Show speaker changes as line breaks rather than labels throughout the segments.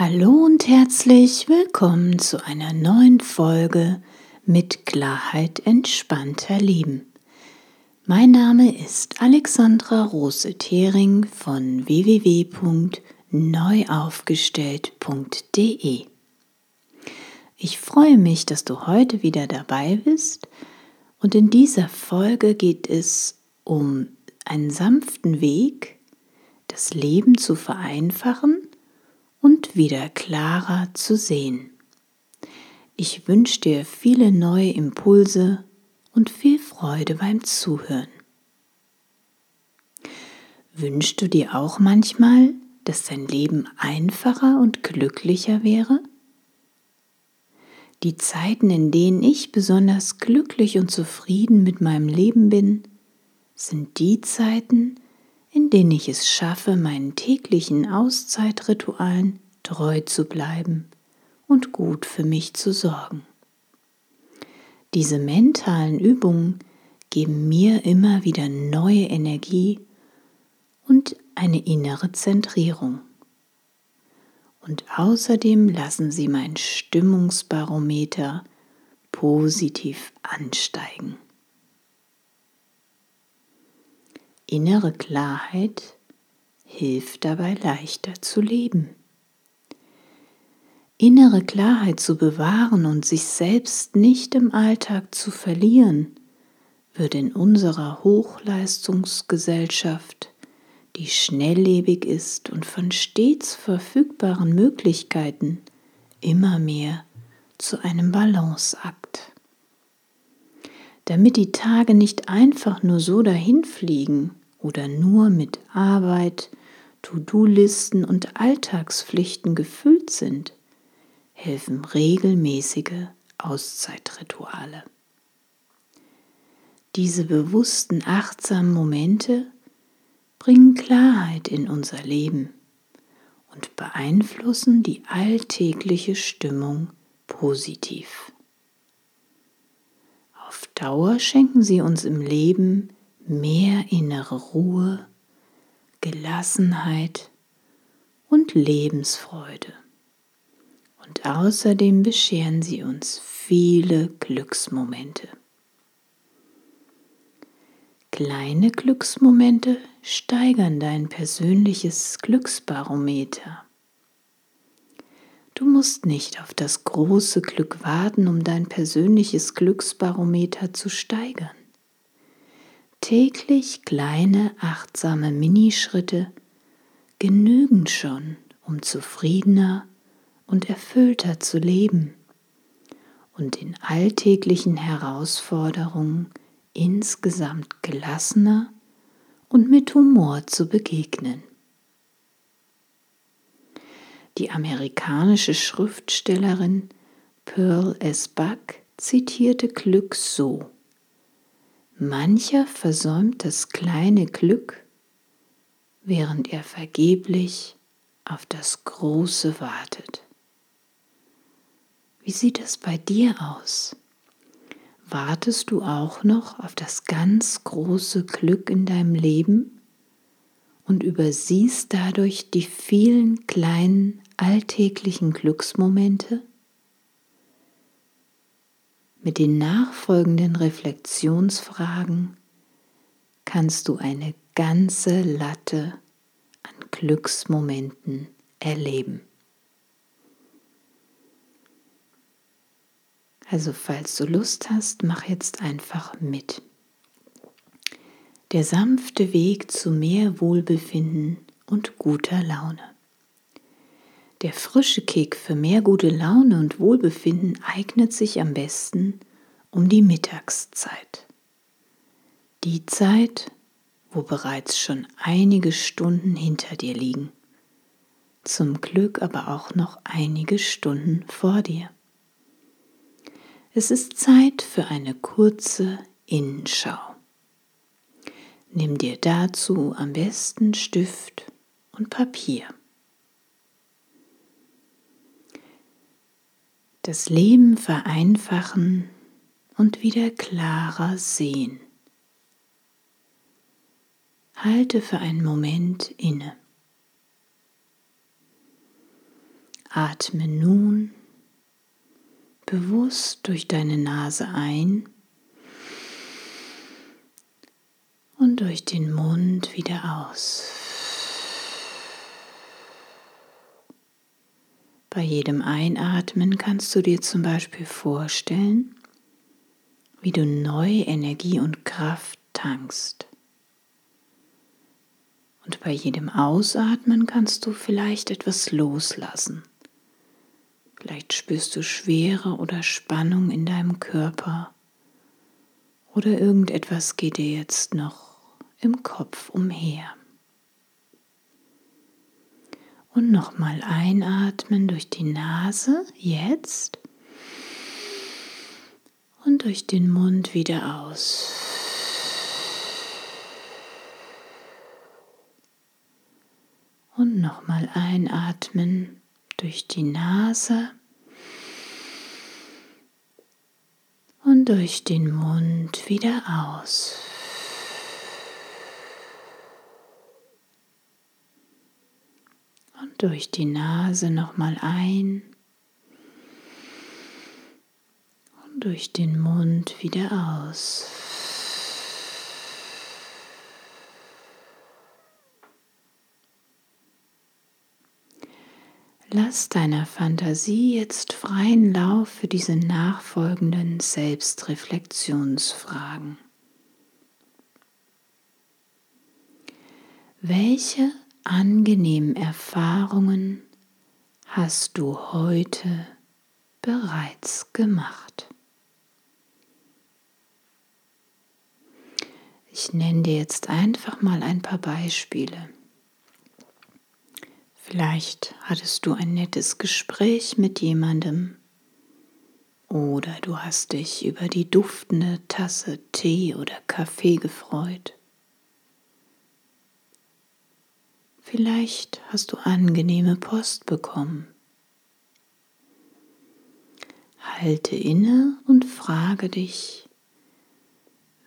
Hallo und herzlich willkommen zu einer neuen Folge mit Klarheit entspannter Leben. Mein Name ist Alexandra Rose-Thering von www.neuaufgestellt.de. Ich freue mich, dass du heute wieder dabei bist und in dieser Folge geht es um einen sanften Weg, das Leben zu vereinfachen und wieder klarer zu sehen. Ich wünsche dir viele neue Impulse und viel Freude beim Zuhören. Wünschst du dir auch manchmal, dass dein Leben einfacher und glücklicher wäre? Die Zeiten, in denen ich besonders glücklich und zufrieden mit meinem Leben bin, sind die Zeiten, in denen ich es schaffe, meinen täglichen Auszeitritualen treu zu bleiben und gut für mich zu sorgen. Diese mentalen Übungen geben mir immer wieder neue Energie und eine innere Zentrierung. Und außerdem lassen sie mein Stimmungsbarometer positiv ansteigen. Innere Klarheit hilft dabei leichter zu leben. Innere Klarheit zu bewahren und sich selbst nicht im Alltag zu verlieren, wird in unserer Hochleistungsgesellschaft, die schnelllebig ist und von stets verfügbaren Möglichkeiten, immer mehr zu einem Balanceakt. Damit die Tage nicht einfach nur so dahinfliegen, oder nur mit Arbeit, To-Do-Listen und Alltagspflichten gefüllt sind, helfen regelmäßige Auszeitrituale. Diese bewussten, achtsamen Momente bringen Klarheit in unser Leben und beeinflussen die alltägliche Stimmung positiv. Auf Dauer schenken sie uns im Leben mehr innere Ruhe, Gelassenheit und Lebensfreude. Und außerdem bescheren sie uns viele Glücksmomente. Kleine Glücksmomente steigern dein persönliches Glücksbarometer. Du musst nicht auf das große Glück warten, um dein persönliches Glücksbarometer zu steigern. Täglich kleine achtsame Minischritte genügen schon, um zufriedener und erfüllter zu leben und in alltäglichen Herausforderungen insgesamt gelassener und mit Humor zu begegnen. Die amerikanische Schriftstellerin Pearl S. Buck zitierte Glück so. Mancher versäumt das kleine Glück, während er vergeblich auf das Große wartet. Wie sieht es bei dir aus? Wartest du auch noch auf das ganz große Glück in deinem Leben und übersiehst dadurch die vielen kleinen alltäglichen Glücksmomente? Mit den nachfolgenden Reflexionsfragen kannst du eine ganze Latte an Glücksmomenten erleben. Also falls du Lust hast, mach jetzt einfach mit. Der sanfte Weg zu mehr Wohlbefinden und guter Laune. Der frische Kick für mehr gute Laune und Wohlbefinden eignet sich am besten um die Mittagszeit. Die Zeit, wo bereits schon einige Stunden hinter dir liegen. Zum Glück aber auch noch einige Stunden vor dir. Es ist Zeit für eine kurze Innenschau. Nimm dir dazu am besten Stift und Papier. das Leben vereinfachen und wieder klarer sehen. Halte für einen Moment inne. Atme nun bewusst durch deine Nase ein und durch den Mund wieder aus. Bei jedem Einatmen kannst du dir zum Beispiel vorstellen, wie du neue Energie und Kraft tankst. Und bei jedem Ausatmen kannst du vielleicht etwas loslassen. Vielleicht spürst du Schwere oder Spannung in deinem Körper oder irgendetwas geht dir jetzt noch im Kopf umher. Und nochmal einatmen durch die Nase jetzt und durch den Mund wieder aus. Und nochmal einatmen durch die Nase und durch den Mund wieder aus. Durch die Nase nochmal ein und durch den Mund wieder aus. Lass deiner Fantasie jetzt freien Lauf für diese nachfolgenden Selbstreflexionsfragen. Welche angenehmen Erfahrungen hast du heute bereits gemacht? Ich nenne dir jetzt einfach mal ein paar Beispiele. Vielleicht hattest du ein nettes Gespräch mit jemandem oder du hast dich über die duftende Tasse Tee oder Kaffee gefreut. Vielleicht hast du angenehme Post bekommen. Halte inne und frage dich,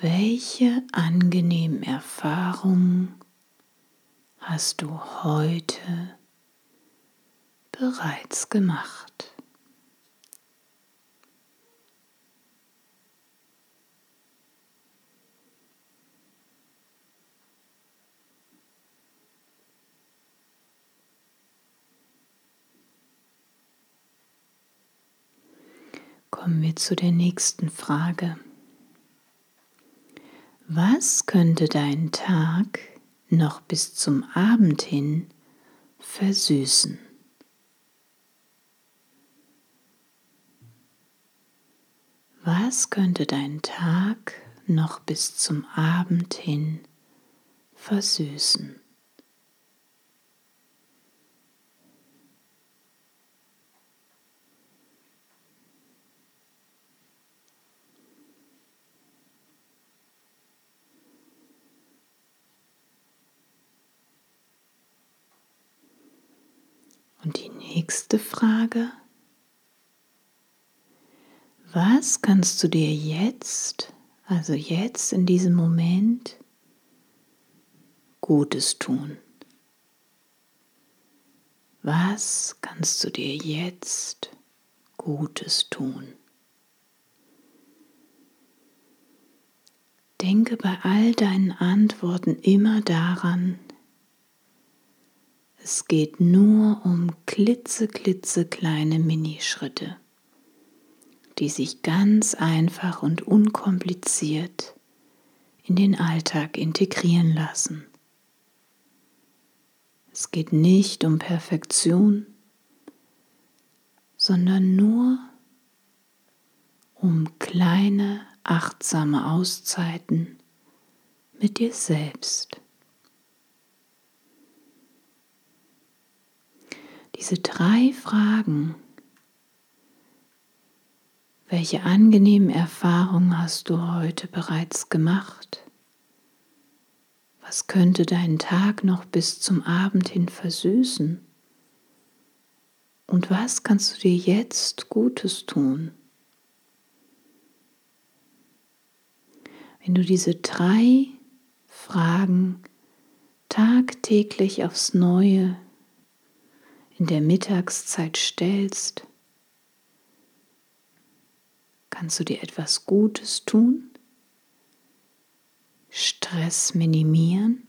welche angenehmen Erfahrungen hast du heute bereits gemacht. Kommen wir zu der nächsten Frage. Was könnte deinen Tag noch bis zum Abend hin versüßen? Was könnte dein Tag noch bis zum Abend hin versüßen? Und die nächste Frage. Was kannst du dir jetzt, also jetzt in diesem Moment, Gutes tun? Was kannst du dir jetzt Gutes tun? Denke bei all deinen Antworten immer daran, es geht nur um klitze, klitze kleine Minischritte die sich ganz einfach und unkompliziert in den Alltag integrieren lassen. Es geht nicht um Perfektion, sondern nur um kleine, achtsame Auszeiten mit dir selbst. Diese drei Fragen welche angenehmen Erfahrungen hast du heute bereits gemacht? Was könnte deinen Tag noch bis zum Abend hin versüßen? Und was kannst du dir jetzt Gutes tun? Wenn du diese drei Fragen tagtäglich aufs Neue in der Mittagszeit stellst, kannst du dir etwas Gutes tun, Stress minimieren,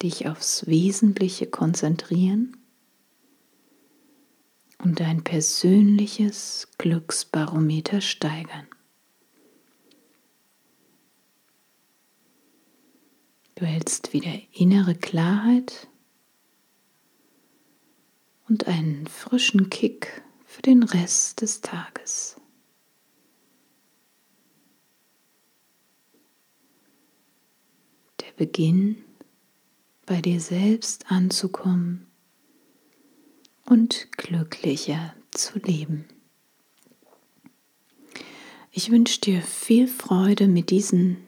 dich aufs Wesentliche konzentrieren? Und dein persönliches Glücksbarometer steigern. Du hältst wieder innere Klarheit und einen frischen Kick für den Rest des Tages. Der Beginn bei dir selbst anzukommen und glücklicher zu leben. Ich wünsche dir viel Freude mit diesen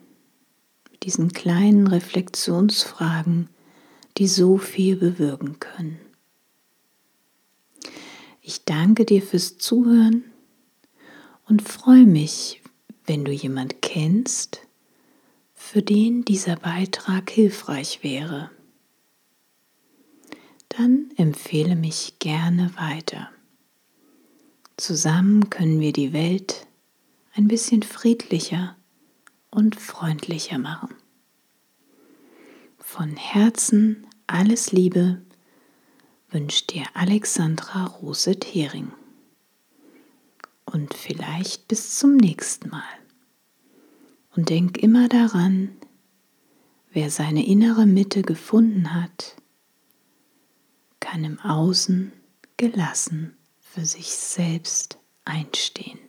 diesen kleinen Reflexionsfragen, die so viel bewirken können. Ich danke dir fürs Zuhören und freue mich, wenn du jemand kennst, für den dieser Beitrag hilfreich wäre. Dann empfehle mich gerne weiter. Zusammen können wir die Welt ein bisschen friedlicher und freundlicher machen. Von Herzen alles Liebe wünscht dir Alexandra Rose-Thering. Und vielleicht bis zum nächsten Mal. Und denk immer daran, wer seine innere Mitte gefunden hat, kann im Außen gelassen für sich selbst einstehen.